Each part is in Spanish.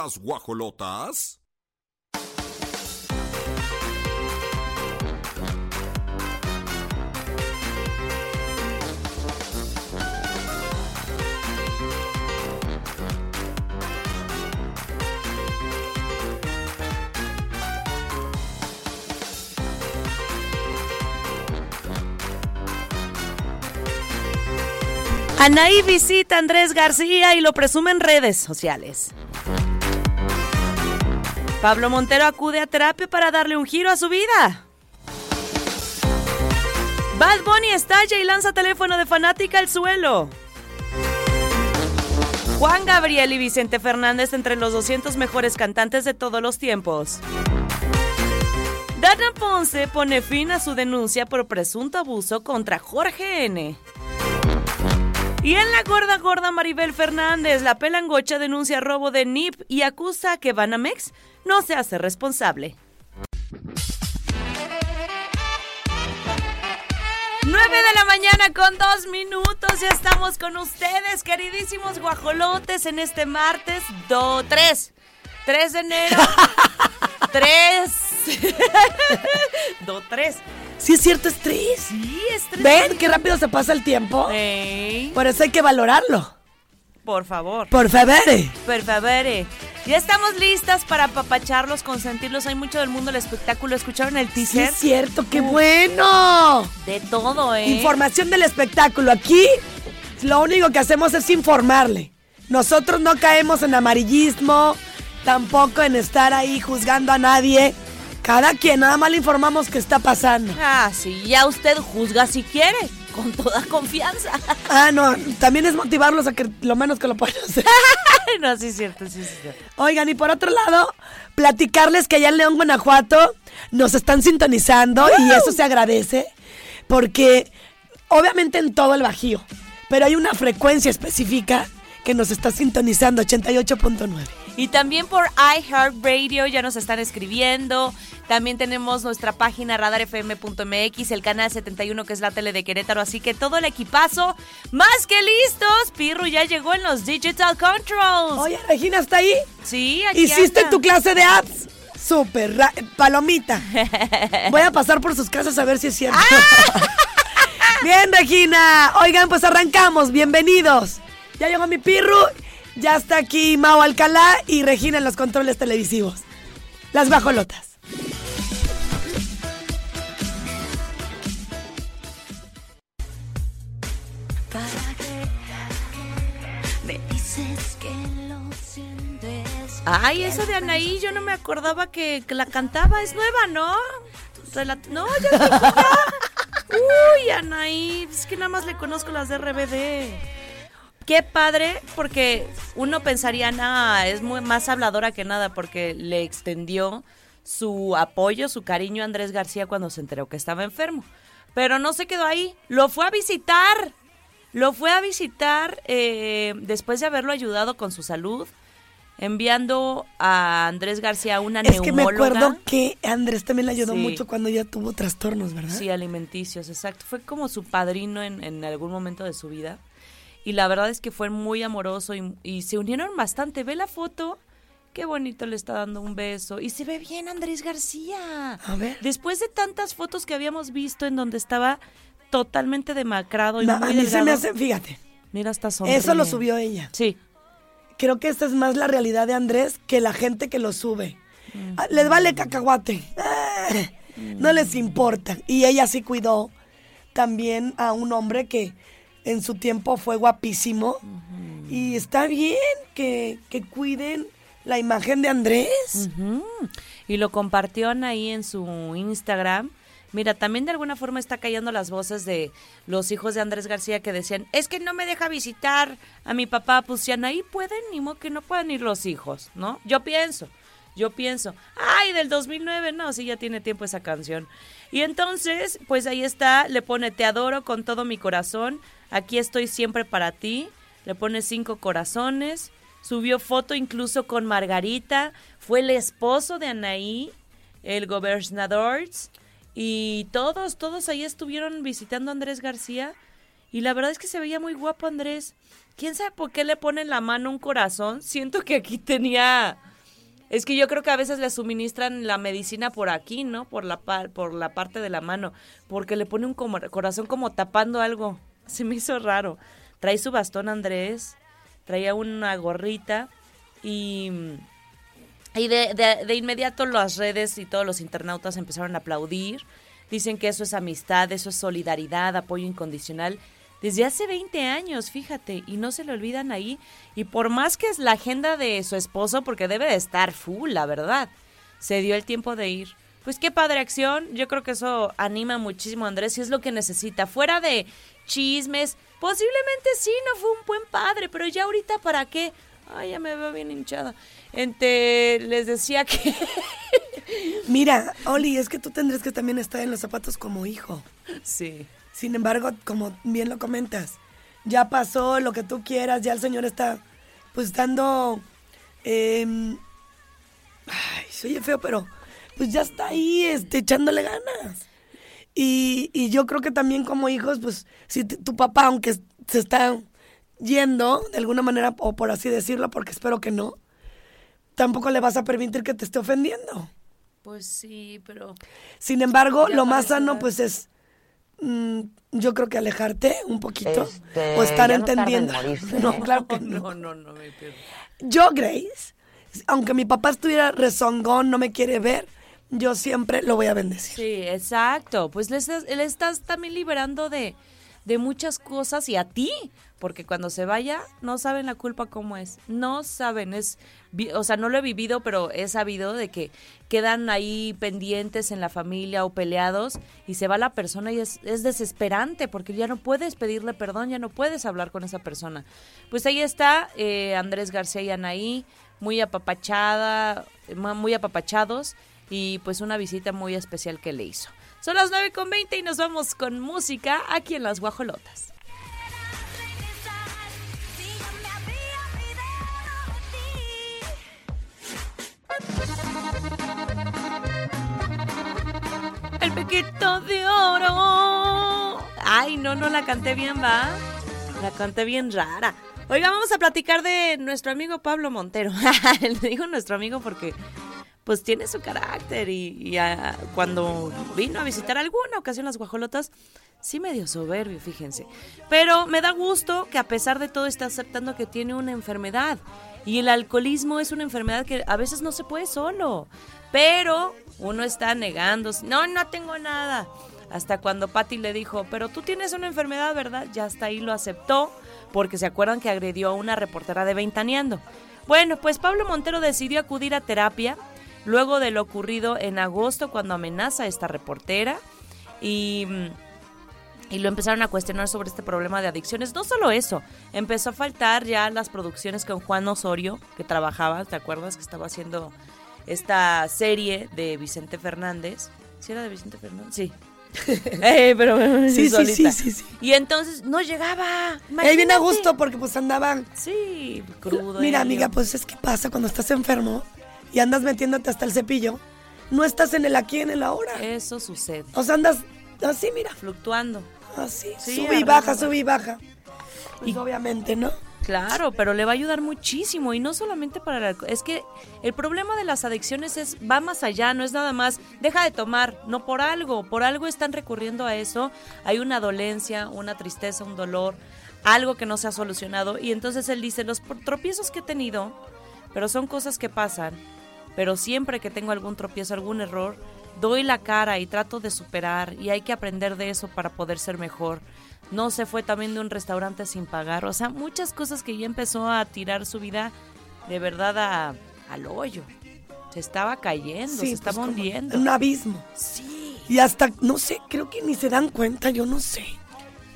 Guajolotas. Anaí visita Andrés García y lo presume en redes sociales. Pablo Montero acude a terapia para darle un giro a su vida. Bad Bunny estalla y lanza teléfono de fanática al suelo. Juan Gabriel y Vicente Fernández entre los 200 mejores cantantes de todos los tiempos. Dana Ponce pone fin a su denuncia por presunto abuso contra Jorge N. Y en la gorda gorda Maribel Fernández, la pelangocha denuncia robo de NIP y acusa que Banamex no se hace responsable. 9 de la mañana con dos minutos, ya estamos con ustedes, queridísimos guajolotes, en este martes 2, 3, 3 de enero, 3, 2, 3. Sí, es cierto, es tres. Sí, es 3. ¿Ven qué rápido se pasa el tiempo? Ey, Por eso hay que valorarlo. por favor. Por favor. Por favor. Ya estamos listas para apapacharlos, consentirlos. Hay mucho del mundo del espectáculo. ¿Escucharon el Sí, teaser? es cierto, qué bueno. De todo, ¿eh? Información del espectáculo. Aquí lo único que hacemos es informarle. Nosotros no caemos en amarillismo, tampoco en estar ahí juzgando a nadie. Cada quien, nada más le informamos qué está pasando. Ah, sí, ya usted juzga si quiere, con toda confianza. Ah, no, también es motivarlos a que lo menos que lo puedan hacer. no, sí es cierto, sí es cierto. Oigan, y por otro lado, platicarles que allá en León, Guanajuato, nos están sintonizando y eso se agradece, porque obviamente en todo el Bajío, pero hay una frecuencia específica que nos está sintonizando, 88.9. Y también por iHeartRadio ya nos están escribiendo. También tenemos nuestra página radarfm.mx, el canal 71 que es la tele de Querétaro. Así que todo el equipazo, más que listos. Pirru ya llegó en los Digital Controls. Oye, Regina, ¿está ahí? Sí, aquí ¿Hiciste anda. tu clase de apps? Súper, palomita. Voy a pasar por sus casas a ver si es cierto. Bien, Regina. Oigan, pues arrancamos. Bienvenidos. Ya llegó mi pirru. Ya está aquí Mao Alcalá y Regina en los controles televisivos. Las bajolotas. Ay, esa de Anaí, yo no me acordaba que, que la cantaba. Es nueva, ¿no? Relat- no, ya. Uy, Anaí, es que nada más le conozco las de RBD. Qué padre, porque uno pensaría, nada, es muy más habladora que nada, porque le extendió su apoyo, su cariño a Andrés García cuando se enteró que estaba enfermo. Pero no se quedó ahí, lo fue a visitar. Lo fue a visitar eh, después de haberlo ayudado con su salud, enviando a Andrés García una Es que me acuerdo que Andrés también le ayudó Sí. mucho cuando ella tuvo trastornos, ¿verdad? Sí, alimenticios, exacto. Fue como su padrino en, en algún momento de su vida. Y la verdad es que fue muy amoroso y, y se unieron bastante. Ve la foto. Qué bonito le está dando un beso. Y se ve bien Andrés García. A ver. Después de tantas fotos que habíamos visto en donde estaba totalmente demacrado y No, muy a mí se me fíjate, Mira, hasta sonríe. eso lo subió ella. Sí. Creo que esta es más la realidad de Andrés que la gente que lo sube. Ah, Les vale cacahuate. Ah, No les importa. Y ella sí cuidó también a un hombre que en su tiempo fue guapísimo. Y está bien que, que cuiden la imagen de Andrés. Y lo compartió ahí en su Instagram. Mira, también de alguna forma está callando las voces de los hijos de Andrés García que decían, es que no me deja visitar a mi papá. Pues si ahí pueden, ni modo que no puedan ir los hijos, ¿no? Yo pienso, yo pienso, ay, del 2009, no, sí ya tiene tiempo esa canción. Y entonces, pues ahí está, le pone, te adoro con todo mi corazón, aquí estoy siempre para ti, le pone cinco corazones, subió foto incluso con Margarita, fue el esposo de Anaí, el gobernador, y todos, todos ahí estuvieron visitando a Andrés García. Y la verdad es que se veía muy guapo Andrés. ¿Quién sabe por qué le ponen la mano un corazón? Siento que aquí tenía... Es que yo creo que a veces le suministran la medicina por aquí, ¿no? Por la, por la parte de la mano. Porque le pone un corazón como tapando algo. Se me hizo raro. Trae su bastón Andrés. Traía una gorrita. Y... Y de, de, de inmediato las redes y todos los internautas empezaron a aplaudir. Dicen que eso es amistad, eso es solidaridad, apoyo incondicional desde hace 20 años, fíjate, y no se le olvidan ahí. Y por más que es la agenda de su esposo, porque debe de estar full, la verdad, se dio el tiempo de ir. Pues qué padre acción, yo creo que eso anima muchísimo a Andrés y es lo que necesita. Fuera de chismes, posiblemente sí, no fue un buen padre, pero ya ahorita para qué. Ay, ya me veo bien hinchada. Ente, les decía que... Mira, Oli, es que tú tendrías que también estar en los zapatos como hijo. Sí. Sin embargo, como bien lo comentas, ya pasó lo que tú quieras, ya el Señor está pues dando... Eh, ay, se oye feo, pero pues ya está ahí este, echándole ganas. Y, y yo creo que también como hijos, pues si tu papá, aunque se está yendo de alguna manera, o por así decirlo, porque espero que no, tampoco le vas a permitir que te esté ofendiendo. Pues sí, pero... Sin embargo, lo más sano pues es Mm, yo creo que alejarte un poquito Este, o estar no entendiendo. tarda en morirse, no, ¿eh? claro que no. No, no, no me pierdo. Yo, Grace, aunque mi papá estuviera rezongón, no me quiere ver, yo siempre lo voy a bendecir. Sí, exacto. Pues le le estás también liberando de, de muchas cosas y a ti, porque cuando se vaya no saben la culpa cómo es. No saben, es, o sea, no lo he vivido, pero he sabido de que quedan ahí pendientes en la familia o peleados y se va la persona y es, es desesperante porque ya no puedes pedirle perdón, ya no puedes hablar con esa persona. Pues ahí está eh, Andrés García y Anaí, muy apapachada, ma- muy apapachados y pues una visita muy especial que le hizo. Son las 9 con 20 y nos vamos con música aquí en Las Guajolotas. El pequito de oro. Ay, no, no la canté bien, va. La canté bien rara. Oiga, vamos a platicar de nuestro amigo Pablo Montero. Le digo nuestro amigo porque pues tiene su carácter y, y, cuando vino a visitar alguna ocasión las guajolotas, sí medio soberbio, fíjense. Pero me da gusto que a pesar de todo está aceptando que tiene una enfermedad. Y el alcoholismo es una enfermedad que a veces no se puede solo. Pero uno está negando, no, no tengo nada. Hasta cuando Patty le dijo, pero tú tienes una enfermedad, ¿verdad? Ya hasta ahí lo aceptó, porque se acuerdan que agredió a una reportera de Ventaneando. Bueno, pues Pablo Montero decidió acudir a terapia luego de lo ocurrido en agosto cuando amenaza a esta reportera y, y lo empezaron a cuestionar sobre este problema de adicciones. No solo eso, empezó a faltar ya las producciones con Juan Osorio, que trabajaba, ¿te acuerdas? Que estaba haciendo esta serie de Vicente Fernández. ¿Sí era de Vicente Fernández? Sí. Eh, pero Sí, sí, solita. sí, sí, sí. Y entonces no llegaba. Él viene a gusto porque pues andaban... Sí, crudo. Mira, amiga, pues es que pasa cuando estás enfermo y andas metiéndote hasta el cepillo. No estás en el aquí, en el ahora. Eso sucede. O sea, andas así, mira. Fluctuando. Así, Sí, sube y baja, sube y baja. Pues obviamente, ¿no? Claro, pero le va a ayudar muchísimo y no solamente para el. Es que el problema de las adicciones es va más allá, no es nada más deja de tomar, no por algo, por algo están recurriendo a eso. Hay una dolencia, una tristeza, un dolor, algo que no se ha solucionado y entonces él dice los tropiezos que he tenido, pero son cosas que pasan. Pero siempre que tengo algún tropiezo, algún error, doy la cara y trato de superar y hay que aprender de eso para poder ser mejor. No se fue también de un restaurante sin pagar, o sea, muchas cosas que ya empezó a tirar su vida de verdad a- al hoyo. Se estaba cayendo, se pues, estaba hundiendo. Un abismo. Sí. Y hasta, no sé, creo que ni se dan cuenta, yo no sé.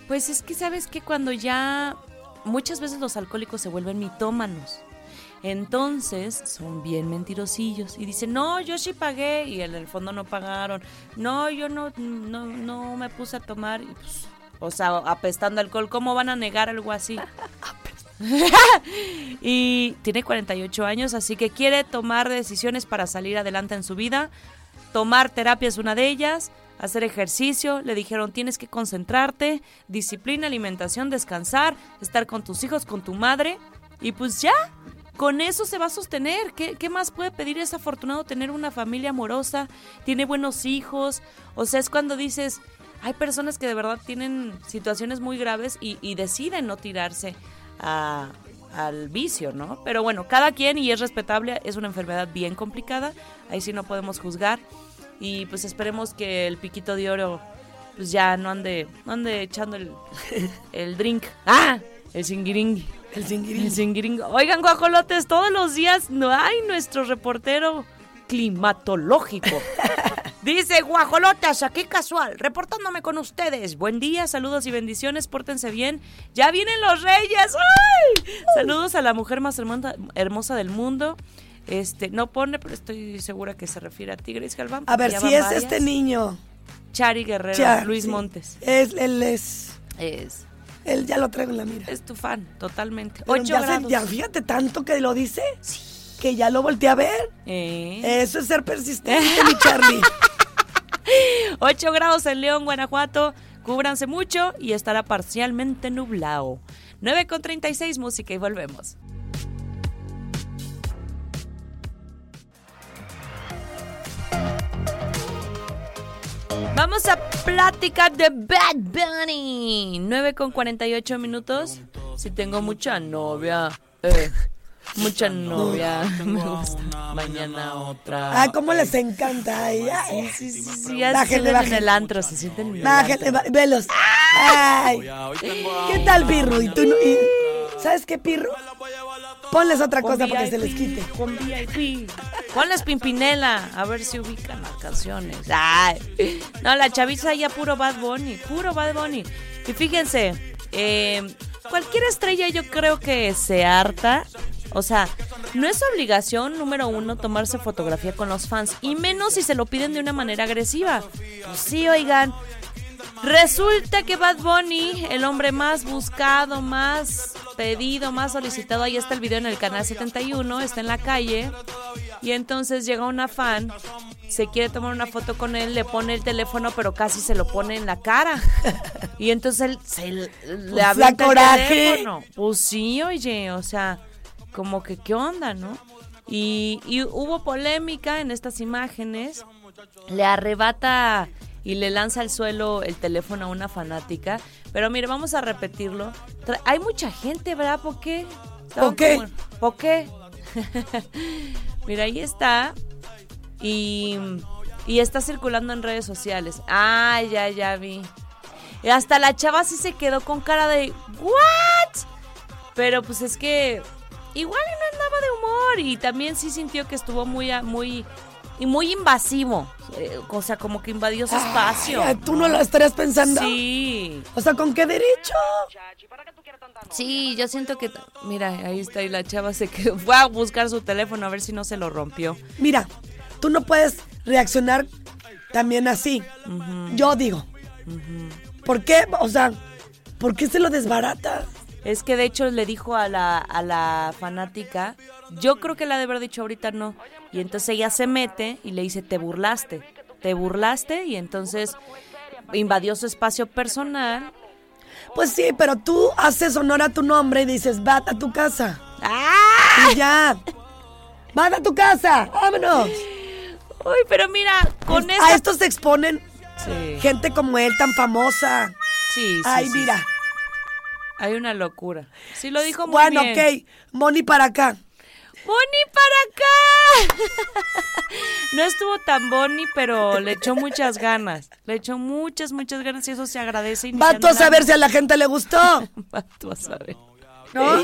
Pues es que sabes que cuando ya muchas veces los alcohólicos se vuelven mitómanos. Entonces son bien mentirosillos y dicen, no, yo sí pagué y en el fondo no pagaron. No, yo no, no, no me puse a tomar. Y pues, o sea, apestando alcohol, ¿cómo van a negar algo así? y tiene 48 años, así que quiere tomar decisiones para salir adelante en su vida. Tomar terapia es una de ellas. hacer ejercicio, le dijeron tienes que concentrarte, disciplina, alimentación, descansar, estar con tus hijos, con tu madre, y pues ya, con eso se va a sostener. ¿Qué, más puede pedir? Es afortunado tener una familia amorosa, tiene buenos hijos, o sea, es cuando dices, hay personas que de verdad tienen situaciones muy graves y, deciden no tirarse a, al vicio, ¿no? Pero bueno, cada quien y es respetable, es una enfermedad bien complicada, ahí sí no podemos juzgar y pues esperemos que el piquito de oro pues ya no ande, no ande echando el, el drink. ¡Ah! El singiringui. El singuirín. El singiringo. Oigan, guajolotes, todos los días no hay nuestro reportero climatológico. Dice guajolotas, aquí casual, reportándome con ustedes. Buen día, saludos y bendiciones, pórtense bien. Ya vienen los reyes. ¡Ay! Saludos a la mujer más hermosa, del mundo. Este, no pone, pero estoy segura que se refiere a Tigres Galván. A ver, si es varias. este niño. Chari Guerrero, Luis sí. Montes. Es, él es. Es, Él ya lo traigo en la mira. es tu fan, totalmente. Pero Ocho ya, se- grados. ya fíjate tanto que lo dice. Que ya lo volteé a ver. Eh. Eso es ser persistente, mi Charlie. 8 grados en León, Guanajuato. Cúbranse mucho y estará parcialmente nublado. 9 con 36, música y volvemos. Vamos a platicar de Bad Bunny. 9 con 48 minutos. Si tengo mucha novia. eh, mucha novia. Me gusta. Mañana otra. Ah, cómo les encanta. Ay, ay. Sí, sí, sí, se Bájenle, sienten en el antro, se sienten velos. Ay. ¿Qué tal, Pirru? ¿Y tú no- y- ¿Sabes qué, Pirru? Ponles otra cosa para que se les quite. Con VIP. Ponles Pimpinela, a ver si ubican las canciones. No, la chaviza ya puro Bad Bunny, puro Bad Bunny. Y fíjense, eh, cualquier estrella yo creo que se harta. O sea, no es obligación, número uno, tomarse fotografía con los fans. Y menos si se lo piden de una manera agresiva. Pues sí, oigan. Resulta que Bad Bunny, el hombre más buscado, más pedido, más solicitado, ahí está el video en el canal 71, está en la calle, y entonces llega una fan, se quiere tomar una foto con él, le pone el teléfono, pero casi se lo pone en la cara. Y entonces él se le Pues, avienta da el coraje. teléfono. Pues sí, oye, o sea, como que qué onda, ¿no? Y, y hubo polémica en estas imágenes, le arrebata y le lanza al suelo el teléfono a una fanática. Pero mire, vamos a repetirlo. Tra- Hay mucha gente, ¿verdad? ¿Por qué? ¿Por qué? como- ¿Por qué? mira, ahí está. Y, y está circulando en redes sociales. Ah, ya, ya vi. Y hasta la chava sí se quedó con cara de ¿What? Pero pues es que igual no andaba de humor y también sí sintió que estuvo muy muy y muy invasivo, Eh, o sea, como que invadió su espacio. Ay, ¿Tú no lo estarías pensando? Sí. O sea, ¿con qué derecho? Sí, yo siento que mira, ahí está y la chava se quedó fue a buscar su teléfono a ver si no se lo rompió. Mira, tú no puedes reaccionar también así. Yo digo. ¿Por qué? O sea, ¿por qué se lo desbarata? Es que de hecho le dijo a la, a la fanática, yo creo que la de haber dicho ahorita no. Y entonces ella se mete y le dice, te burlaste, te burlaste y entonces invadió su espacio personal. Pues sí, pero tú haces honor a tu nombre y dices, vete a tu casa. ¡Ah! Y ya. Vete a tu casa. Vámonos. Uy, pero mira, con a esta... esto se exponen Sí, gente como él tan famosa. sí, sí, Ay, sí. mira. Hay una locura. Sí, lo dijo muy Bueno, bien. ok. Moni para acá. ¡Bonnie para acá! no estuvo tan Bonnie, pero le echó muchas ganas. Le echó muchas, muchas ganas y eso se agradece. Va tú a saber la- si a la gente le gustó. Va tú a saber. ¿No?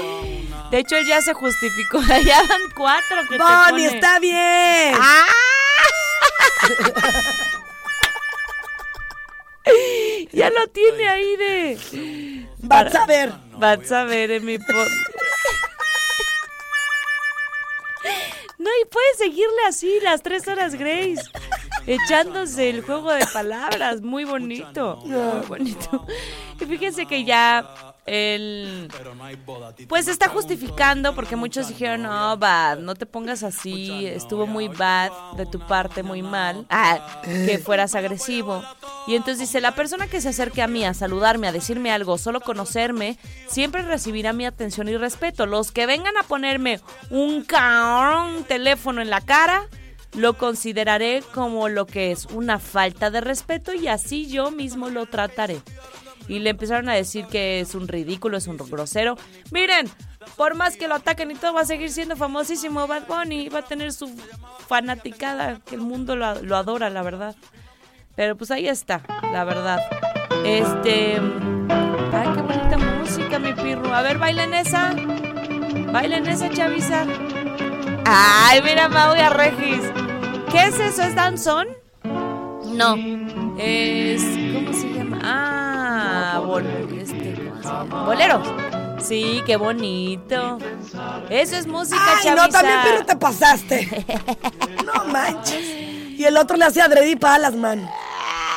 De hecho, él ya se justificó. Ya van cuatro que te pone. está bien. ¡Ah! ya lo tiene ahí de... Vas a ver. Vas a ver en mi puedes seguirle así las tres horas Grace. Echándose el juego de palabras. Muy bonito. Muy bonito. Y fíjense que ya él pues está justificando porque muchos dijeron, no, bad, no te pongas así, estuvo muy bad de tu parte, muy mal, ah, que fueras agresivo. Y entonces dice, la persona que se acerque a mí a saludarme, a decirme algo, solo conocerme, siempre recibirá mi atención y respeto. Los que vengan a ponerme un caón teléfono en la cara, lo consideraré como lo que es una falta de respeto y así yo mismo lo trataré. Y le empezaron a decir que es un ridículo, es un grosero. Miren, por más que lo ataquen y todo, va a seguir siendo famosísimo Bad Bunny. Va a tener su fanaticada, que el mundo lo, adora, la verdad. Pero pues ahí está, la verdad. Este. Ay, qué bonita música, mi pirro. A ver, bailen esa. Bailen esa, chaviza. Ay, mira, Mau y Regis. ¿Qué es eso? ¿Es danzón? No. Es. ¿Cómo se llama? Ah, bol, este, ¿cómo se llama? bolero. Sí, qué bonito. Eso es música, Ay, chaviza. no, también, pero te pasaste. no manches. Y el otro le hace adredi para las manos.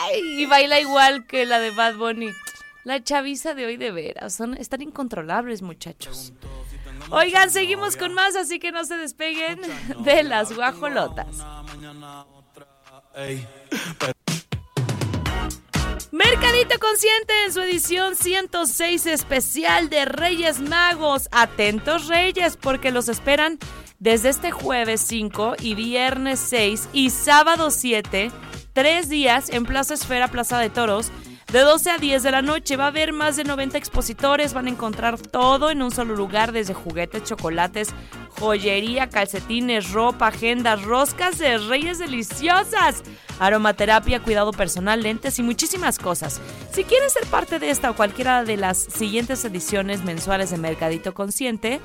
Ay, y baila igual que la de Bad Bunny. La chaviza de hoy de veras, son, están incontrolables, muchachos. Oigan, seguimos con más, así que no se despeguen de las guajolotas. Mercadito Consciente en su edición 106 especial de Reyes Magos. Atentos Reyes, porque los esperan desde este jueves 5 y viernes 6 y sábado 7, tres días en Plaza Esfera, Plaza de Toros. De 12 a 10 de la noche va a haber más de 90 expositores, van a encontrar todo en un solo lugar, desde juguetes, chocolates, joyería, calcetines, ropa, agendas, roscas de reyes deliciosas, aromaterapia, cuidado personal, lentes y muchísimas cosas. Si quieres ser parte de esta o cualquiera de las siguientes ediciones mensuales de Mercadito Consciente,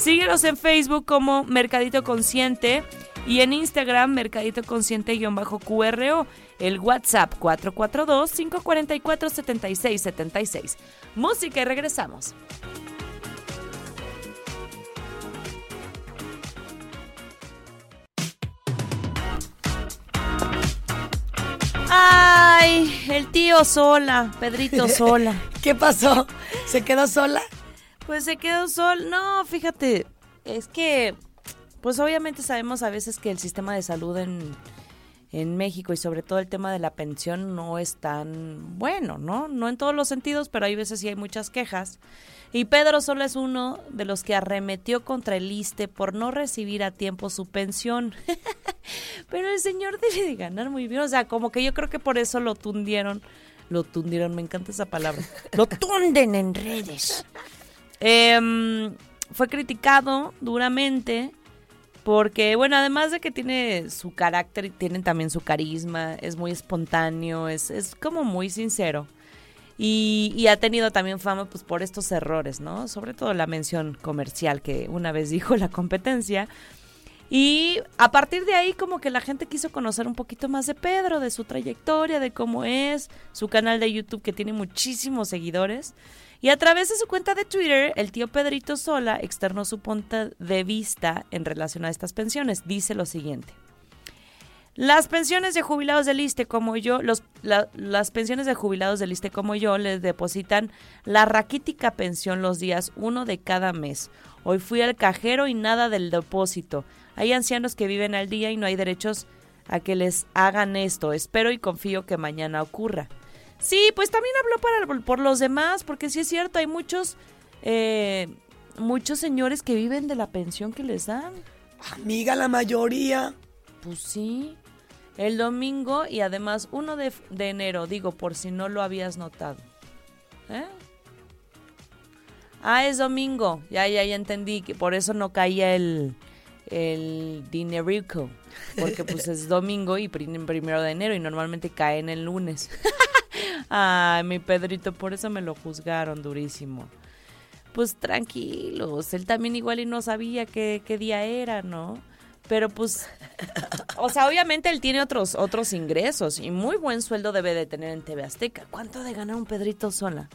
síguenos en Facebook como Mercadito Consciente y en Instagram Mercadito Consciente-QRO. El WhatsApp 442-544-7676. Música y regresamos. Ay, el tío sola, Pedrito sola. ¿Qué pasó? ¿Se quedó sola? Pues se quedó sol. No, fíjate, es que, pues obviamente sabemos a veces que el sistema de salud en, en México y sobre todo el tema de la pensión no es tan bueno, ¿no? No en todos los sentidos, pero hay veces sí hay muchas quejas. Y Pedro solo es uno de los que arremetió contra el ISTE por no recibir a tiempo su pensión. pero el señor debe de ganar muy bien, o sea, como que yo creo que por eso lo tundieron. Lo tundieron, me encanta esa palabra. Lo tunden en redes. Em, fue criticado duramente porque, bueno, además de que tiene su carácter y tiene también su carisma, es muy espontáneo, es, es como muy sincero. Y, y ha tenido también fama pues por estos errores, ¿no? Sobre todo la mención comercial que una vez dijo la competencia. Y a partir de ahí como que la gente quiso conocer un poquito más de Pedro, de su trayectoria, de cómo es, su canal de YouTube que tiene muchísimos seguidores. Y a través de su cuenta de Twitter, el tío Pedrito Sola externó su punto de vista en relación a estas pensiones. Dice lo siguiente. Las pensiones de jubilados del ISTE como yo, las pensiones de jubilados del ISTE como yo les depositan la raquítica pensión los días uno de cada mes. Hoy fui al cajero y nada del depósito. Hay ancianos que viven al día y no hay derechos a que les hagan esto. Espero y confío que mañana ocurra. Sí, pues también habló para, por los demás, porque sí es cierto, hay muchos, eh, muchos señores que viven de la pensión que les dan. Amiga, la mayoría. Pues sí. El domingo y además 1 de, de enero, digo, por si no lo habías notado. ¿Eh? Ah, es domingo. Ya, ya, ya entendí que por eso no caía el, el dinerico. Porque pues es domingo y prim- primero de enero y normalmente cae en el lunes. Ay, mi Pedrito, por eso me lo juzgaron durísimo. Pues tranquilos, él también igual y no sabía qué, qué día era, ¿no? Pero pues, o sea, obviamente él tiene otros, otros ingresos y muy buen sueldo debe de tener en TV Azteca. ¿Cuánto de ganar un Pedrito sola?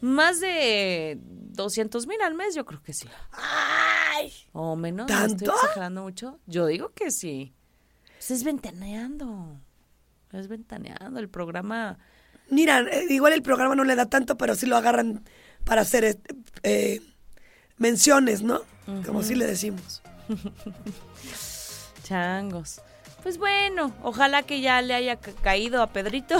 Más de 200 mil al mes, yo creo que sí. ¡Ay! O menos, ¿me ¿Tanto? estoy exagerando mucho? Yo digo que sí. Pues es ventaneando. Es ventaneando. El programa Mira, eh, igual el programa no le da tanto, pero sí lo agarran para hacer este, eh, menciones, ¿no? Como si le decimos. Changos. Pues bueno, ojalá que ya le haya ca- caído a Pedrito,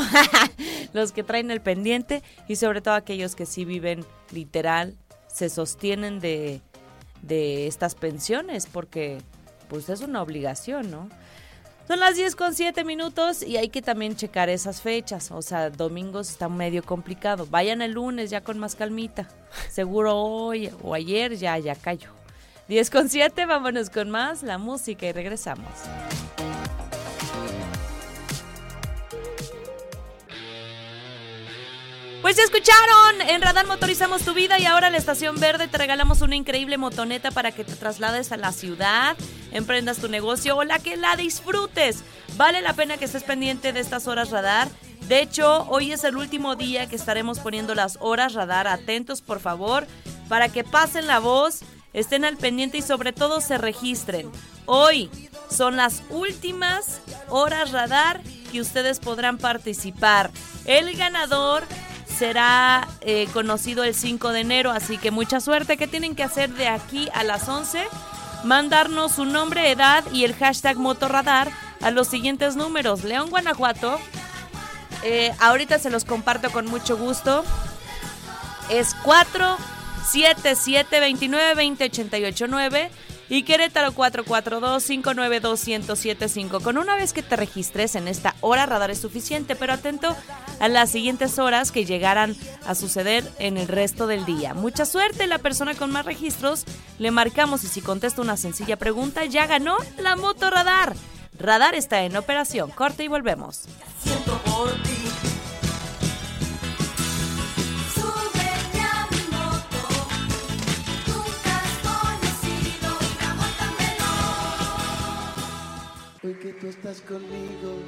los que traen el pendiente y sobre todo aquellos que sí viven literal, se sostienen de, de estas pensiones porque pues es una obligación, ¿no? Son las 10 con 7 minutos y hay que también checar esas fechas. O sea, domingos está medio complicado. Vayan el lunes ya con más calmita. Seguro hoy o ayer ya, ya cayó. 10 con 7, vámonos con más la música y regresamos. Pues ya escucharon, en Radar motorizamos tu vida y ahora en la Estación Verde te regalamos una increíble motoneta para que te traslades a la ciudad, emprendas tu negocio o la que la disfrutes. Vale la pena que estés pendiente de estas horas Radar. De hecho, hoy es el último día que estaremos poniendo las horas Radar. Atentos, por favor, para que pasen la voz, estén al pendiente y sobre todo se registren. Hoy son las últimas horas Radar que ustedes podrán participar. El ganador será eh, conocido el 5 de enero, así que mucha suerte. ¿Qué tienen que hacer de aquí a las 11? Mandarnos su nombre, edad y el hashtag Motorradar a los siguientes números. León, Guanajuato. Eh, ahorita se los comparto con mucho gusto. Es 4 7 7 29 20 88 9 y Querétaro 442 592 1075. Con una vez que te registres en esta hora radar es suficiente, pero atento a las siguientes horas que llegarán a suceder en el resto del día. Mucha suerte, la persona con más registros le marcamos y si contesta una sencilla pregunta ya ganó la moto radar. Radar está en operación. Corte y volvemos. Súbete que tú estás conmigo,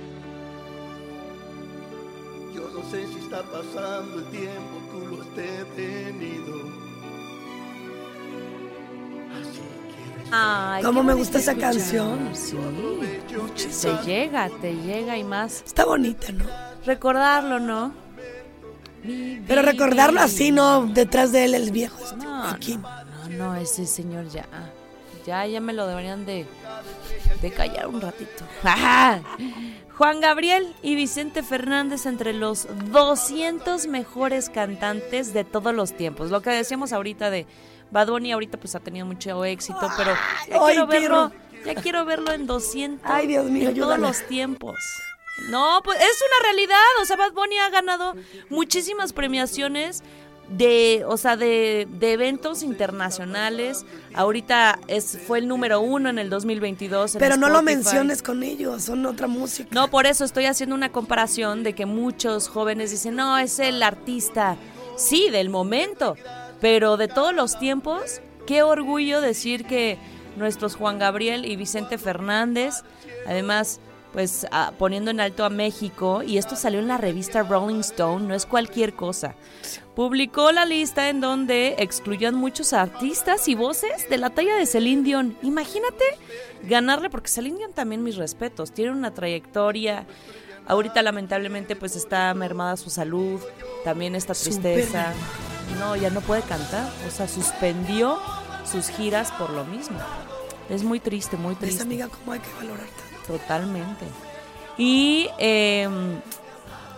yo no sé si está pasando el tiempo, tú lo has detenido. Así quieres Ay, ¿Cómo me gusta esa escuchar. canción? Sí, te llega, te llega y más. Está bonita, ¿no? Recordarlo, ¿no? Pero recordarlo así, ¿no? Detrás de él el viejo. este, No, no, no, no, ese señor ya. Ya, ya me lo deberían de, de callar un ratito. Ajá. Juan Gabriel y Vicente Fernández entre los 200 mejores cantantes de todos los tiempos. Lo que decíamos ahorita de Bad Bunny ahorita pues ha tenido mucho éxito, pero ya Ay, quiero verlo, ya quiero verlo en 200 Ay, Dios mío, en todos los tiempos. No, pues es una realidad, o sea, Bad Bunny ha ganado muchísimas premiaciones de, o sea, de, de eventos internacionales. Ahorita es fue el número uno en el 2022. en Pero no lo menciones con ellos, son otra música. No, por eso estoy haciendo una comparación de que muchos jóvenes dicen, no, es el artista, sí, del momento, pero de todos los tiempos, qué orgullo decir que nuestros Juan Gabriel y Vicente Fernández, además, pues ah, poniendo en alto a México, y esto salió en la revista Rolling Stone, no es cualquier cosa. Publicó la lista en donde excluyó a muchos artistas y voces de la talla de Celine Dion. Imagínate ganarle, porque Celine Dion también mis respetos, tiene una trayectoria. Ahorita lamentablemente pues está mermada su salud, también esta tristeza. No, ya no puede cantar, o sea, suspendió sus giras por lo mismo. Es muy triste, muy ¿Ves, triste. amiga, cómo hay que valorar tanto? Totalmente. Y eh,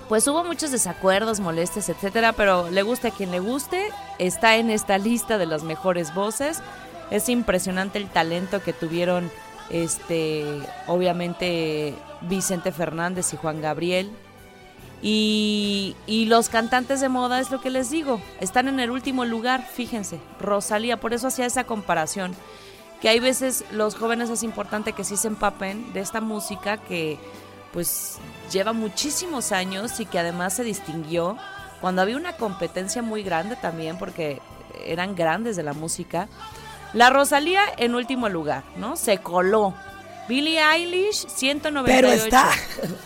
pues hubo muchos desacuerdos, molestias, etcétera, pero le guste a quien le guste, está en esta lista de las mejores voces. Es impresionante el talento que tuvieron, este, obviamente Vicente Fernández y Juan Gabriel. Y, y los cantantes de moda es lo que les digo, están en el último lugar, fíjense, Rosalía, por eso hacía esa comparación que hay veces los jóvenes es importante que sí se empapen de esta música que pues lleva muchísimos años y que además se distinguió cuando había una competencia muy grande también porque eran grandes de la música. La Rosalía en último lugar, ¿no? Se coló. Billie Eilish 198. Pero está.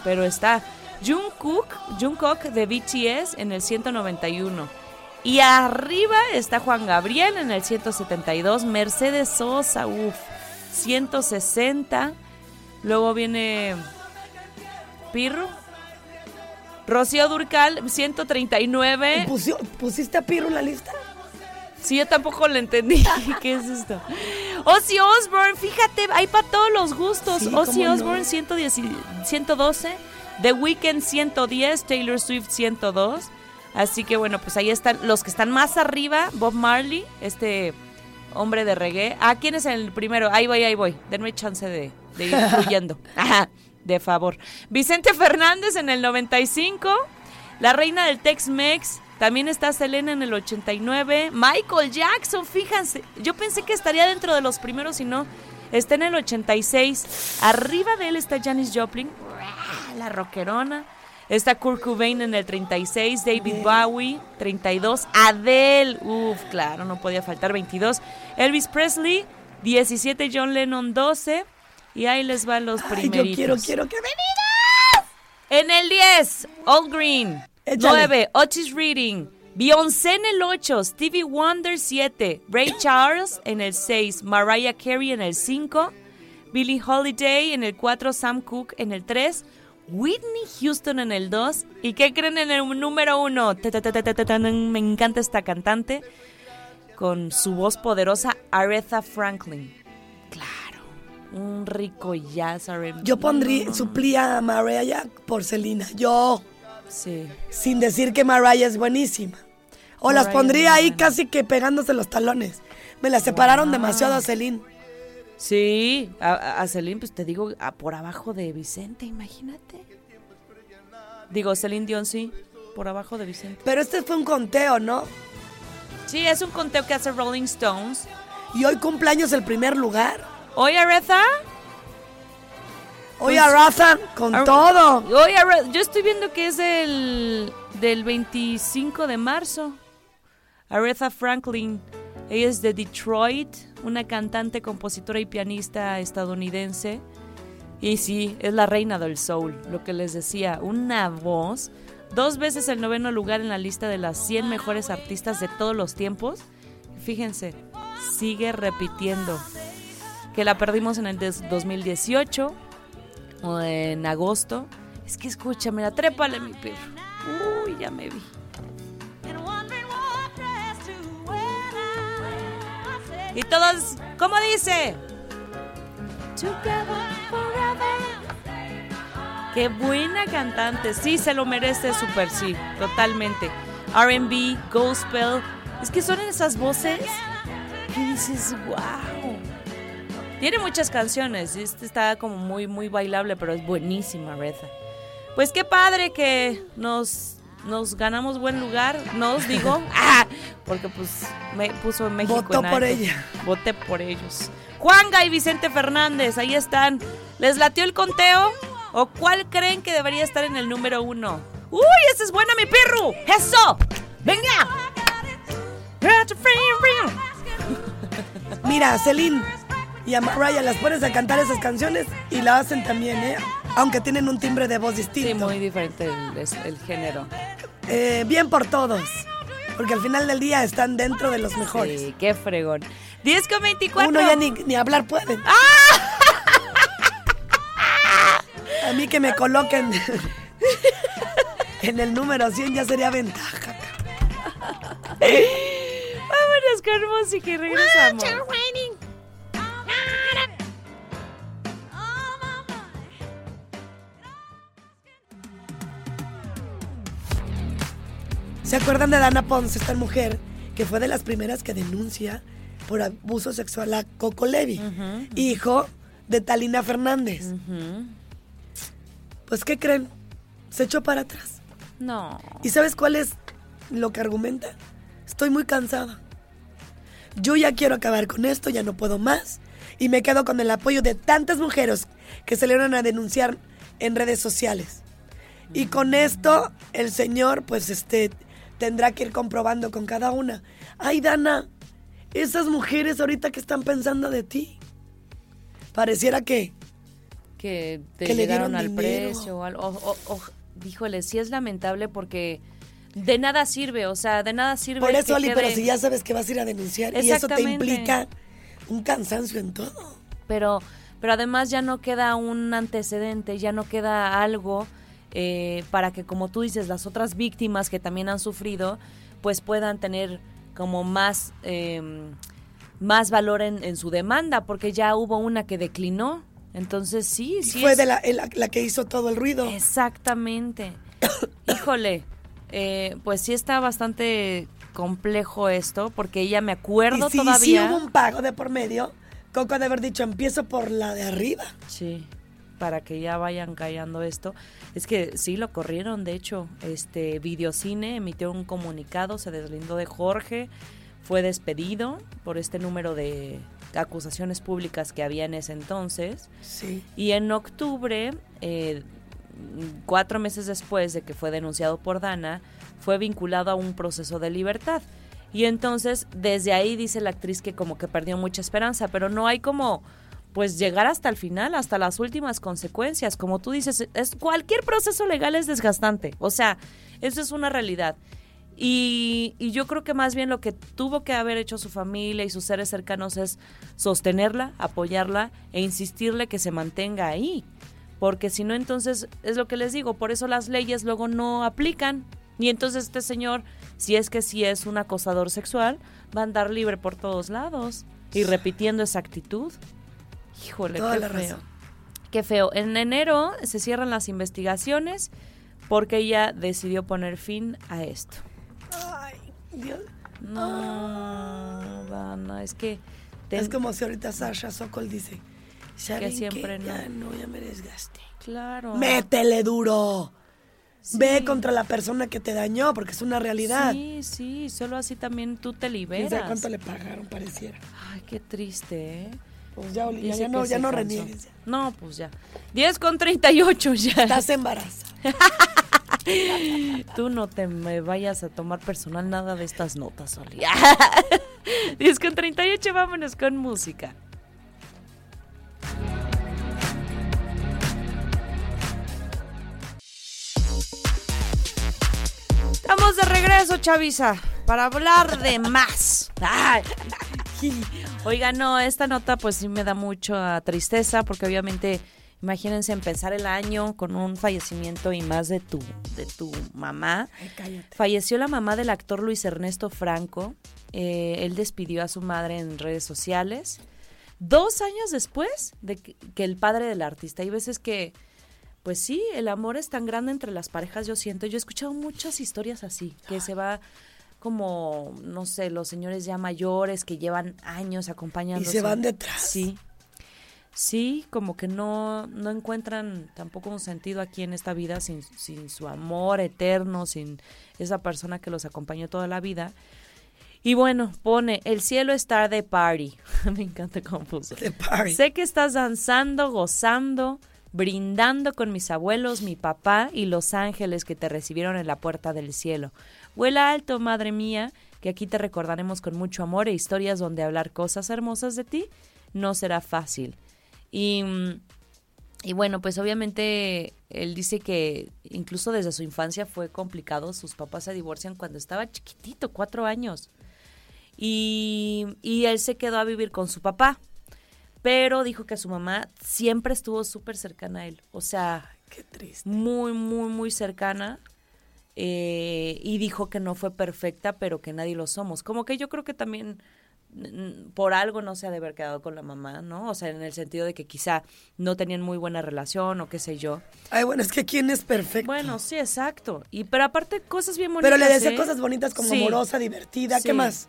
Pero está. Jungkook, Jungkook de BTS en el 191. Y arriba está Juan Gabriel en el 172, Mercedes Sosa, uff, 160. Luego viene Pirro, Rocío Durcal, 139. Pusi- ¿Pusiste a Pirro en la lista? Sí, yo tampoco lo entendí. ¿Qué es esto? Ozzy Osbourne, fíjate, hay para todos los gustos. Sí, Ozzy no. Osbourne, 110 y- 112. The Weeknd, 110. Taylor Swift, 102. Así que bueno, pues ahí están los que están más arriba. Bob Marley, este hombre de reggae. Ah, ¿quién es el primero? Ahí voy, ahí voy. Denme chance de, de ir fluyendo. Ajá, de favor. Vicente Fernández en el 95. La reina del Tex-Mex. También está Selena en el 89. Michael Jackson, fíjense. Yo pensé que estaría dentro de los primeros y no. Está en el 86. Arriba de él está Janis Joplin. La rockerona. Está Kurt Cobain en el 36. David Bowie, 32. Adele, uff, claro, no podía faltar, 22. Elvis Presley, 17. John Lennon, 12. Y ahí les van los Ay, yo primeritos. quiero, quiero que me digas. En el 10, All Green. Échale. 9, Otis Reading. Beyoncé en el 8, Stevie Wonder 7, Ray Charles en el 6, Mariah Carey en el 5, Billie Holiday en el 4, Sam Cooke en el 3, Whitney Houston en el 2. ¿Y qué creen en el número 1? Me encanta esta cantante con su voz poderosa, Aretha Franklin. Claro, un rico jazz R&B. Yo pondría, suplía a Mariah por Selena. Yo, Sí. sin decir que Mariah es buenísima. O las pondría ahí casi que pegándose los talones. Me las separaron demasiado a Celine. Sí, a, Celine, pues te digo, a- por abajo de Vicente, imagínate. Digo, Celine Dion sí, por abajo de Vicente. Pero este fue un conteo, ¿no? Sí, es un conteo que hace Rolling Stones. Y hoy cumpleaños el primer lugar. Oye, Aretha. Hoy Pues- arrasan con Ar- todo. Oye, Are- yo estoy viendo que es del, del 25 de marzo. Aretha Franklin. Ella es de Detroit, una cantante, compositora y pianista estadounidense. Y sí, es la reina del soul, lo que les decía, una voz. Dos veces el noveno lugar en la lista de las 100 mejores artistas de todos los tiempos. Fíjense, sigue repitiendo. Que la perdimos en el des- 2018 o en agosto. Es que escúchame, la trépale, mi perro. Uy, ya me vi. Y todos, ¿cómo dice? Together forever. Qué buena cantante. Sí, se lo merece súper, sí, totalmente. RB, gospel. Es que son esas voces que dices, wow. Tiene muchas canciones. Este está como muy, muy bailable, pero es buenísima, Aretha. Pues qué padre que nos, nos ganamos buen lugar. Nos digo, ah, porque pues me puso México Votó en por ella. Voté por ellos. Juanga y Vicente Fernández, ahí están. ¿Les latió el conteo? ¿O cuál creen que debería estar en el número uno? ¡Uy, esa es buena, mi perro! ¡Eso! ¡Venga! Mira, Celine y a Mariah las pones a cantar esas canciones y la hacen también, ¿eh? Aunque tienen un timbre de voz Sí, distinto. muy diferente el, el género. Eh, bien por todos. Porque al final del día están dentro de los mejores. Sí, qué fregón. 10 con 24. Uno ya ni, ni hablar pueden. A mí que me coloquen en el número 100 ya sería ventaja. Vámonos con música y regresamos. ¿Se acuerdan de Dana Ponce, esta mujer que fue de las primeras que denuncia por abuso sexual a Coco Levi, hijo de Talina Fernández? Pues, ¿qué creen? Se echó para atrás. No. ¿Y sabes cuál es lo que argumenta? Estoy muy cansada. Yo ya quiero acabar con esto, ya no puedo más. Y me quedo con el apoyo de tantas mujeres que salieron a denunciar en redes sociales. Y con esto, el señor, pues, este, tendrá que ir comprobando con cada una. Ay, Dana, esas mujeres ahorita que están pensando de ti. Pareciera que Que te Que le llegaron dieron al dinero. precio o algo. O, o- híjole, sí es lamentable porque de nada sirve, o sea, de nada sirve. Por que eso, Ali, pero si ya sabes que vas a ir a denunciar y eso te implica un cansancio en todo. pero, pero además ya no queda un antecedente, ya no queda algo eh, para que, como tú dices, las otras víctimas que también han sufrido, pues puedan tener como más, eh, más valor en, en su demanda, porque ya hubo una que declinó. Entonces sí, sí. Fue es- de la, la- la que hizo todo el ruido. Exactamente. Híjole, eh, pues sí está bastante complejo esto, porque ella me acuerdo y si, todavía. si hubo un pago de por medio, Coco de haber dicho, empiezo por la de arriba. Sí, para que ya vayan callando esto. Es que sí lo corrieron, de hecho, este Videocine emitió un comunicado, se deslindó de Jorge, fue despedido por este número de acusaciones públicas que había en ese entonces. Sí. Y en octubre, eh, cuatro meses después de que fue denunciado por Dana, fue vinculado a un proceso de libertad. Y entonces, desde ahí dice la actriz que como que perdió mucha esperanza, pero no hay como pues llegar hasta el final, hasta las últimas consecuencias. Como tú dices, es, cualquier proceso legal es desgastante. O sea, eso es una realidad. Y, y yo creo que más bien lo que tuvo que haber hecho su familia y sus seres cercanos es sostenerla, apoyarla e insistirle que se mantenga ahí. Porque si no, entonces es lo que les digo, por eso las leyes luego no aplican. Y entonces este señor, si es que sí es un acosador sexual, va a andar libre por todos lados y repitiendo esa actitud. Híjole, Toda qué la feo. razón. Qué feo. En enero se cierran las investigaciones porque ella decidió poner fin a esto. Ay, Dios. No, Dana, es que... ten- Es como si ahorita Sasha Sokol dice, ¿saben siempre no. Ya no, ya me desgasté. Claro. Métele duro. Sí. Ve contra la persona que te dañó, porque es una realidad. Sí, sí, solo así también tú te ¿Quién liberas. sabe cuánto le pagaron, pareciera? Ay, qué triste, ¿eh? Pues ya, Oli, ya, no, ya no reniegues. ya. No, pues ya. 10 con 38 ya. Estás embarazada. Tú no te me vayas a tomar personal nada de estas notas, Oli. 10 con 38, vámonos con música. Estamos de regreso, Chavisa, para hablar de más. Ay. Oiga, no, esta nota pues sí me da mucha tristeza porque obviamente imagínense empezar el año con un fallecimiento y más de tu de tu mamá. Ay. Falleció la mamá del actor Luis Ernesto Franco. Eh, él despidió a su madre en redes sociales. Dos años después de que, que el padre del artista. Hay veces que, pues sí, el amor es tan grande entre las parejas, yo siento. Yo he escuchado muchas historias así, que se va como, no sé, los señores ya mayores que llevan años acompañándose. Y se van detrás. Sí. Sí, como que no, no encuentran tampoco un sentido aquí en esta vida sin, sin su amor eterno, sin esa persona que los acompañó toda la vida. Y bueno, pone, el cielo está de party. Me encanta cómo puso. De party. Sé que estás danzando, gozando, brindando con mis abuelos, mi papá y los ángeles que te recibieron en la puerta del cielo. Vuela alto, madre mía, que aquí te recordaremos con mucho amor e historias donde hablar cosas hermosas de ti no será fácil. Y, mm, y bueno, pues obviamente él dice que incluso desde su infancia fue complicado. Sus papás se divorcian cuando estaba chiquitito, cuatro años. Y, y él se quedó a vivir con su papá. Pero dijo que su mamá siempre estuvo súper cercana a él. O sea, Qué triste. muy, muy, muy cercana. Eh, y dijo que no fue perfecta, pero que nadie lo somos. Como que yo creo que también por algo no se ha de haber quedado con la mamá, ¿no? O sea, en el sentido de que quizá no tenían muy buena relación o qué sé yo. Ay, bueno, es que quién es perfecto. Bueno, sí, exacto. Y pero aparte cosas bien bonitas. Pero le decía ¿eh? cosas bonitas como Sí. amorosa, divertida. Sí. ¿Qué más?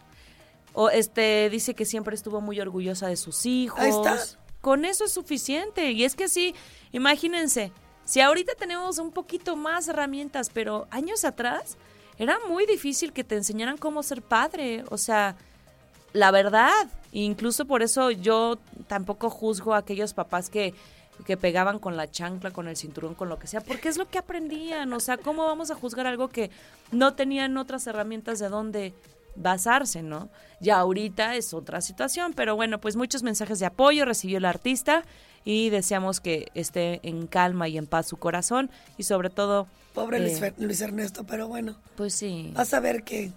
O este dice que siempre estuvo muy orgullosa de sus hijos. Ahí está. Con eso es suficiente. Y es que sí, imagínense, si ahorita tenemos un poquito más herramientas, pero años atrás era muy difícil que te enseñaran cómo ser padre. O sea, la verdad. Incluso por eso yo tampoco juzgo a aquellos papás que que pegaban con la chancla, con el cinturón, con lo que sea, porque es lo que aprendían. O sea, ¿cómo vamos a juzgar algo que no tenían otras herramientas de dónde basarse, ¿no? Ya ahorita es otra situación, pero bueno, pues muchos mensajes de apoyo recibió el artista y deseamos que esté en calma y en paz su corazón y sobre todo, Pobre Eh. Luis, Ernesto, pero bueno. pues sí. Vas a ver que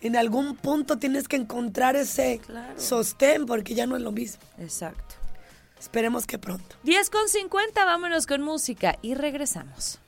en algún punto tienes que encontrar ese Claro. sostén porque ya no es lo mismo. Exacto. Esperemos que pronto. 10 con 50, vámonos con música y regresamos.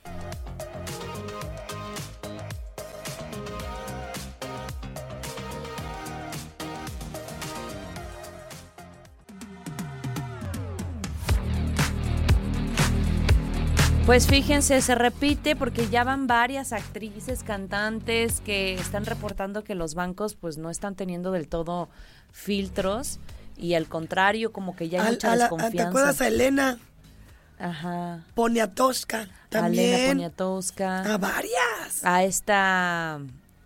Pues fíjense, se repite porque ya van varias actrices, cantantes que están reportando que los bancos pues no están teniendo del todo filtros y al contrario como que ya hay mucha a la- ¿Te acuerdas desconfianza. a Elena Ajá. Poniatowska? A Elena También. Poniatowska. A varias. A esta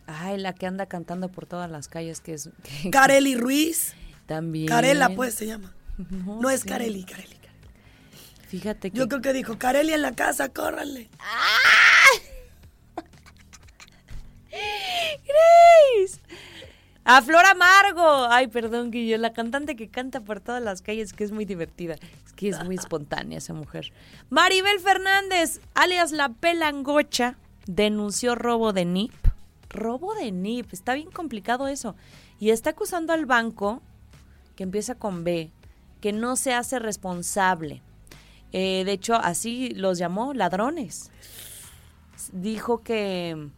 ay, la que anda cantando por todas las calles que es que- Carely Ruiz. también. Carela, pues se llama. No, No es sí. Carely, Carely. Fíjate que Yo creo que dijo, Carely en la casa, córranle. Grace. A Flor Amargo. Ay, perdón, yo, la cantante que canta por todas las calles, que es muy divertida. Es que es muy espontánea esa mujer. Maribel Fernández, alias La Pelangocha, denunció robo de NIP. Robo de NIP, está bien complicado eso. Y está acusando al banco, que empieza con B, que no se hace responsable. Eh, de hecho, así los llamó ladrones. Dijo que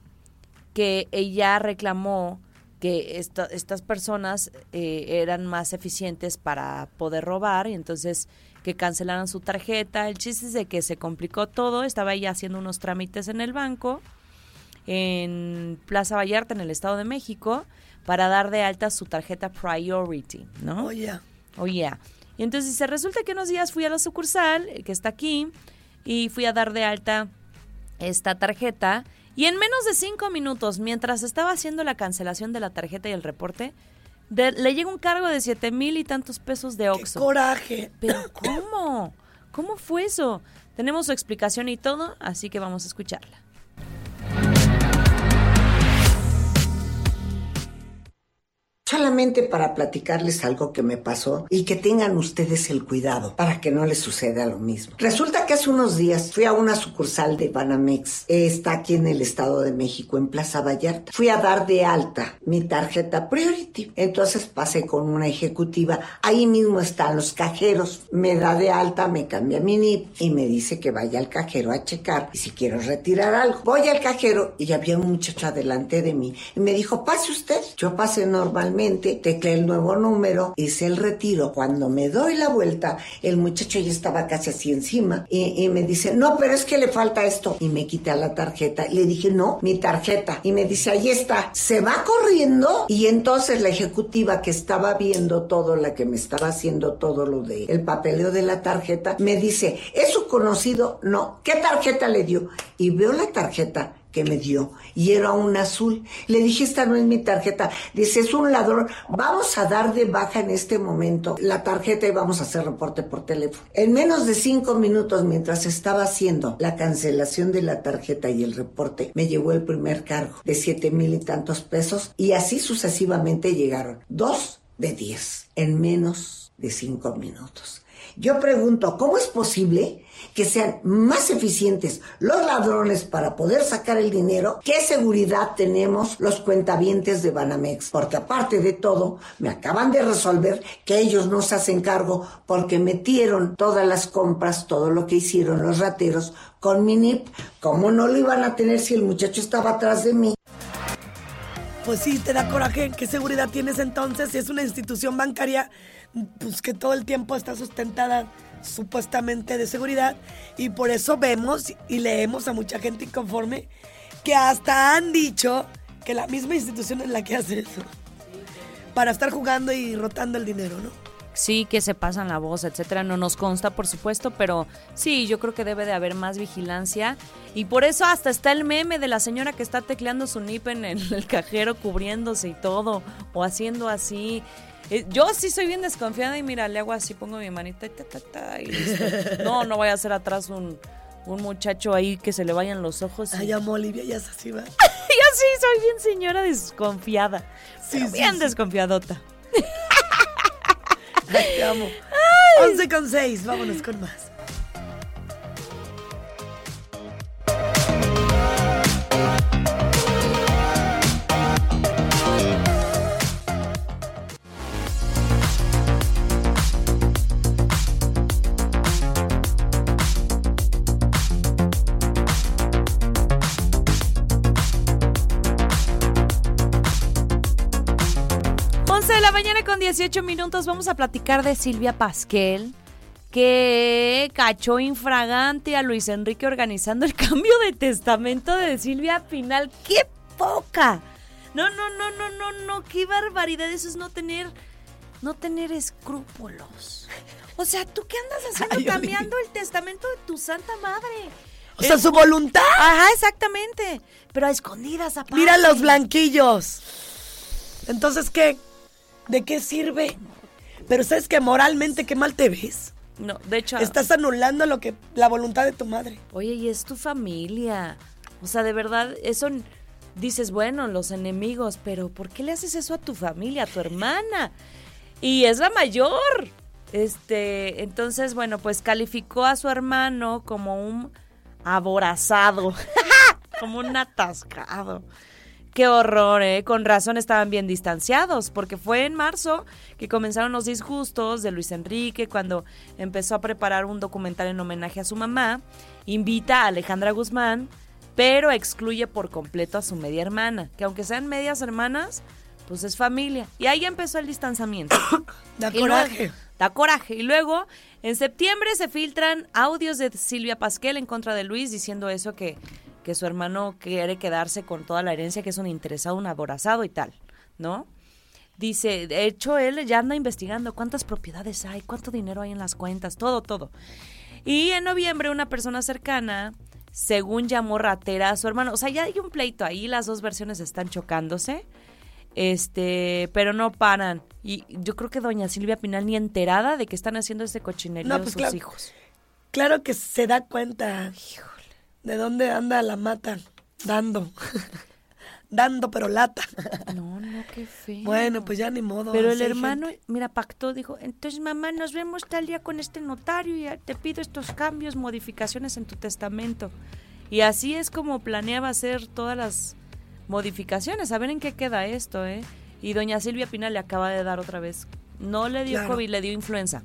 que ella reclamó que esta- estas personas eh, eran más eficientes para poder robar y entonces que cancelaran su tarjeta. El chiste es de que se complicó todo, estaba ella haciendo unos trámites en el banco en Plaza Vallarta, en el Estado de México, para dar de alta su tarjeta Priority, ¿no? Oye, Oh, yeah. Y entonces se resulta que unos días fui a la sucursal, eh, que está aquí, y fui a dar de alta esta tarjeta. Y en menos de cinco minutos, mientras estaba haciendo la cancelación de la tarjeta y el reporte, de- le llega un cargo de siete mil y tantos pesos de qué Oxxo. coraje. Pero ¿cómo? ¿Cómo fue eso? Tenemos su explicación y todo, así que vamos a escucharla. Solamente para platicarles algo que me pasó y que tengan ustedes el cuidado para que no les suceda lo mismo. Resulta que hace unos días fui a una sucursal de Banamex, está aquí en el Estado de México, en Plaza Vallarta. Fui a dar de alta mi tarjeta Priority. Entonces pasé con una ejecutiva, ahí mismo están los cajeros, me da de alta, me cambia mi NIP y me dice que vaya al cajero a checar y si quiero retirar algo. Voy al cajero y había un muchacho adelante de mí y me dijo, pase usted. Yo pasé normalmente, tecleé el nuevo número, hice el retiro. Cuando me doy la vuelta, el muchacho ya estaba casi así encima y, me dice, no, pero es que le falta esto. Y me quita la tarjeta. Le dije, no, mi tarjeta. Y me dice, ahí está. Se va corriendo y entonces la ejecutiva que estaba viendo todo, la que me estaba haciendo todo lo de el papeleo de la tarjeta, me dice, ¿es su conocido? No. ¿Qué tarjeta le dio? Y veo la tarjeta me dio y era un azul. Le dije, esta no es mi tarjeta. Dice, es un ladrón. Vamos a dar de baja en este momento la tarjeta y vamos a hacer reporte por teléfono. En menos de cinco minutos, mientras estaba haciendo la cancelación de la tarjeta y el reporte, me llegó el primer cargo de siete mil y tantos pesos y así sucesivamente llegaron dos de diez en menos de cinco minutos. Yo pregunto, ¿cómo es posible que sean más eficientes los ladrones para poder sacar el dinero? ¿Qué seguridad tenemos los cuentavientes de Banamex? Porque aparte de todo, me acaban de resolver que ellos no se hacen cargo porque metieron todas las compras, todo lo que hicieron los rateros con mi NIP. ¿Cómo no lo iban a tener si el muchacho estaba atrás de mí? Pues sí, te da coraje. ¿Qué seguridad tienes entonces si es una institución bancaria pues que todo el tiempo está sustentada supuestamente de seguridad? Y por eso vemos y leemos a mucha gente inconforme que hasta han dicho que la misma institución es la que hace eso. Para estar jugando y rotando el dinero, ¿no? Sí, que se pasan la voz, etcétera. No nos consta, por supuesto, pero sí, yo creo que debe de haber más vigilancia. Y por eso hasta está el meme de la señora que está tecleando su NIP en el, cajero, cubriéndose y todo, o haciendo así. Eh, Yo sí soy bien desconfiada y mira, le hago así, pongo mi manita y ta, ta, ta, y listo. No, no voy a hacer atrás un, un muchacho ahí que se le vayan los ojos. y- Ay, amo Olivia, ya es así, va. Yo sí soy bien señora desconfiada. Sí, sí, bien sí. desconfiadota. Te amo. 11 con 6, vámonos con más. Con 18 minutos vamos a platicar de Silvia Pasquel, que cachó infragante a Luis Enrique organizando el cambio de testamento de Silvia Pinal. ¡Qué poca! No, no, no, no, no, no, qué barbaridad. Eso es no tener, no tener escrúpulos. O sea, ¿tú qué andas haciendo Ay, cambiando el testamento de tu santa madre? O sea, su voluntad. Ajá, exactamente. Pero a escondidas, aparte. Mira los blanquillos. Entonces, ¿qué? ¿De qué sirve? Pero sabes que moralmente qué mal te ves. No, de hecho. Estás anulando lo que la voluntad de tu madre. Oye, y es tu familia. O sea, de verdad, eso dices, bueno, los enemigos, pero ¿por qué le haces eso a tu familia, a tu hermana? Y es la mayor. Este, entonces, bueno, pues calificó a su hermano como un aborazado, como un atascado. Qué horror, ¿eh? Con razón estaban bien distanciados, porque fue en marzo que comenzaron los disgustos de Luis Enrique cuando empezó a preparar un documental en homenaje a su mamá. Invita a Alejandra Guzmán, pero excluye por completo a su media hermana, que aunque sean medias hermanas, pues es familia. Y ahí empezó el distanciamiento. Da Y coraje. luego- da coraje. Y luego, en septiembre se filtran audios de Silvia Pasquel en contra de Luis diciendo eso que, que su hermano quiere quedarse con toda la herencia, que es un interesado, un aborazado y tal, ¿no? Dice, de hecho, él ya anda investigando cuántas propiedades hay, cuánto dinero hay en las cuentas, todo, todo. Y en noviembre una persona cercana, según llamó ratera a su hermano, o sea, ya hay un pleito ahí, las dos versiones están chocándose, este, pero no paran. Y yo creo que doña Silvia Pinal ni enterada de que están haciendo este cochinerío No, pues sus claro. hijos. Claro que se da cuenta de dónde anda la mata dando. dando, pero lata. No, no, qué feo. bueno, pues ya ni modo. Pero el hermano, gente. mira, pactó, dijo, entonces mamá, nos vemos tal día con este notario y te pido estos cambios, modificaciones en tu testamento. Y así es como planeaba hacer todas las modificaciones. A ver en qué queda esto, ¿eh? Y doña Silvia Pina le acaba de dar otra vez. No le dio Claro. COVID, le dio influenza.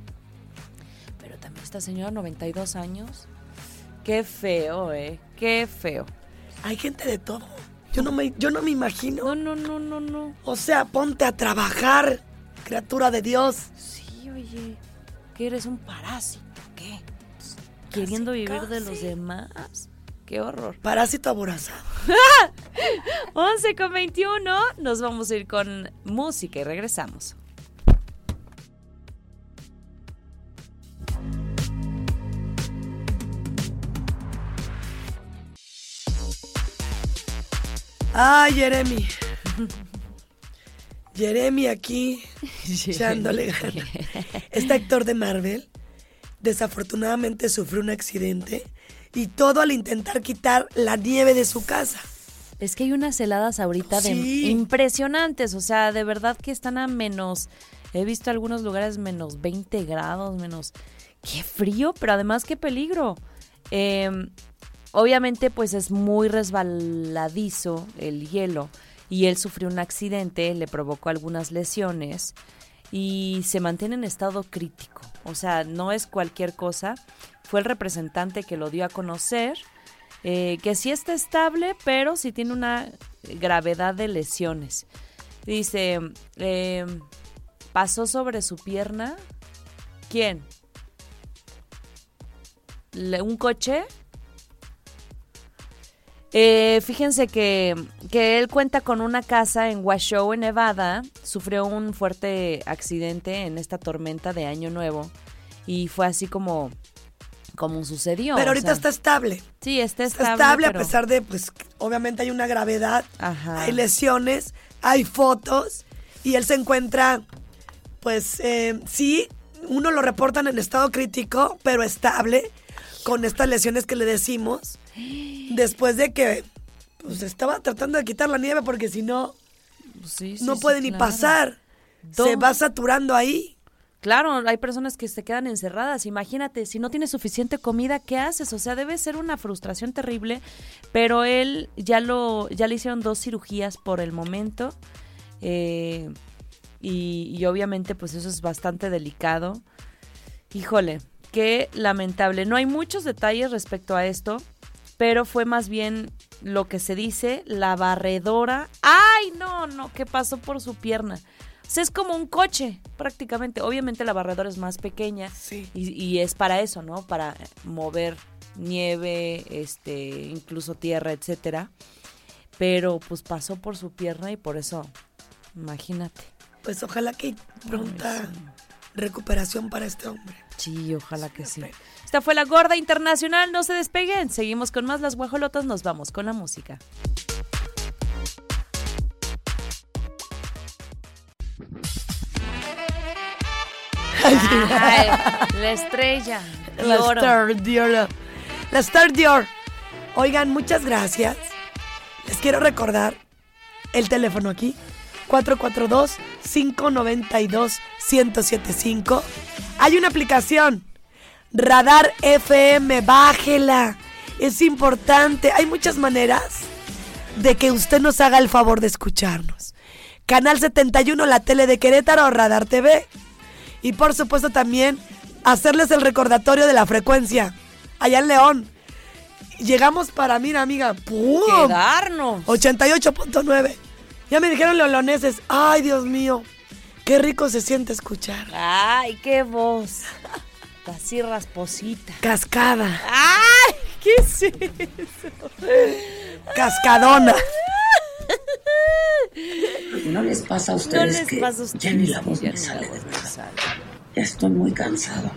Pero también esta señora, 92 años. Qué feo, ¿eh? Qué feo. Hay gente de todo. Yo no me, yo no me imagino. No, no, no, no, no. O sea, ponte a trabajar, criatura de Dios. Sí, oye, que eres un parásito, ¿qué? Queriendo vivir de los demás. Qué horror. Parásito aborazado. 11 con 21, nos vamos a ir con música y regresamos. Ay, Jeremy. Jeremy aquí, echándole ganas. Este actor de Marvel desafortunadamente sufrió un accidente y todo al intentar quitar la nieve de su casa. Es que hay unas heladas ahorita de Sí. impresionantes, o sea, de verdad que están a menos, he visto algunos lugares menos 20 grados, menos, qué frío, pero además qué peligro. Eh, obviamente pues es muy resbaladizo el hielo y él sufrió un accidente, le provocó algunas lesiones y se mantiene en estado crítico, o sea, no es cualquier cosa. Fue el representante que lo dio a conocer eh, que sí está estable, pero sí tiene una gravedad de lesiones. Dice, eh, pasó sobre su pierna. ¿Quién? ¿Un coche? Eh, fíjense que, que él cuenta con una casa en Washoe, en Nevada. Sufrió un fuerte accidente en esta tormenta de Año Nuevo. Y fue así como, como sucedió. Pero o ahorita sea. está estable. Sí, está Está estable. estable, pero- a pesar de, pues, obviamente hay una gravedad, Ajá. hay lesiones, hay fotos y él se encuentra, pues, eh, sí, uno lo reportan en estado crítico, pero estable, con estas lesiones que le decimos, después de que, pues, estaba tratando de quitar la nieve porque si no, Sí, sí, no sí, puede ni claro. pasar. Se va saturando ahí. Claro, hay personas que se quedan encerradas. Imagínate, si no tienes suficiente comida, ¿qué haces? O sea, debe ser una frustración terrible. Pero él ya lo, ya le hicieron dos cirugías por el momento. eh, y, y obviamente, pues eso es bastante delicado. Híjole, qué lamentable. No hay muchos detalles respecto a esto, pero fue más bien lo que se dice, la barredora. ¡Ay, no, no! ¿Qué pasó por su pierna? O sea, es como un coche, prácticamente. Obviamente la barredora es más pequeña. Sí. Y, y es para eso, ¿no? Para mover nieve, este, incluso tierra, etcétera. Pero pues pasó por su pierna y por eso, imagínate. Pues ojalá que pronta recuperación para este hombre. Sí, ojalá que sí. Esta fue la gorda internacional, no se despeguen. Seguimos con más las guajolotas, nos vamos con la música. Ay, la estrella. La oro. Star Dior. La Star Dior. Oigan, muchas gracias. Les quiero recordar el teléfono aquí. 442-592-1075. Hay una aplicación. Radar FM, bájela. Es importante. Hay muchas maneras de que usted nos haga el favor de escucharnos. Canal 71, la tele de Querétaro, Radar TV. Y por supuesto también hacerles el recordatorio de la frecuencia. Allá en León. Llegamos para, mira amiga, ¡pum! Quedarnos. 88.9. Ya me dijeron leoneses, ay Dios mío, qué rico se siente escuchar. Ay, qué voz. Así rasposita. Cascada, ¡Ay! ¿Qué es eso? cascadona. ¿No les pasa a No ustedes les que pasa a ustedes ya ni la voz me ni la sale voz de verdad? sale. Ya estoy muy cansado.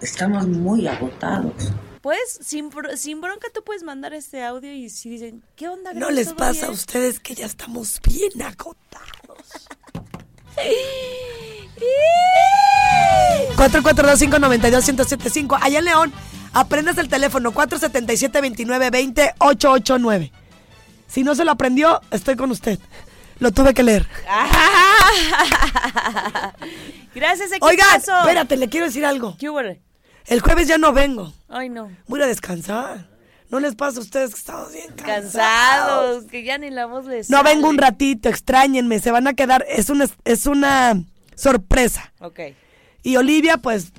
Estamos muy agotados. Pues, sin, bro- sin bronca, tú puedes mandar este audio y si dicen, ¿qué onda? No les ¿Todo pasa a bien?" ustedes que ya estamos bien agotados. 442-592-1075. Allá en León, aprendas el teléfono 477-2920-889. Si no se lo aprendió, estoy con usted. Lo tuve que leer. Gracias, equipazo. espérate, le quiero decir algo. ¿Qué hubo? El jueves ya no vengo. Ay, no. Voy a descansar. ¿No les pasa a ustedes que estamos bien cansados? Cansados, que ya ni la voz les No sale. vengo un ratito, extrañenme, se van a quedar. Es una, es una sorpresa. Ok. Y Olivia, pues,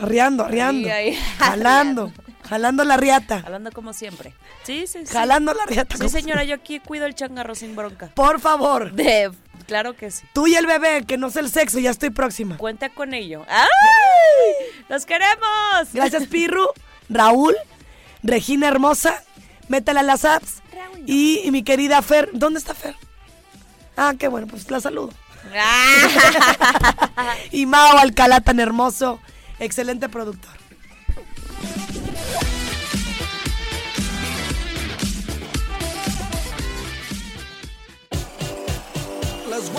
arriando, arriando. Ahí, ahí. jalando, jalando la riata. Hablando como siempre. Sí, sí, sí. Jalando la riata. Sí, señora, yo aquí cuido el changarro sin bronca. Por favor, De, claro que sí. tú y el bebé, que no sé el sexo, ya estoy próxima. Cuenta con ello. ¡Ay! ¡Los queremos! Gracias, Pirru, Raúl, Regina Hermosa, métela a las apps. Y, y mi querida Fer, ¿dónde está Fer? Ah, qué bueno, pues la saludo. Ah. Y Mao Alcalá, tan hermoso, excelente productor. Las.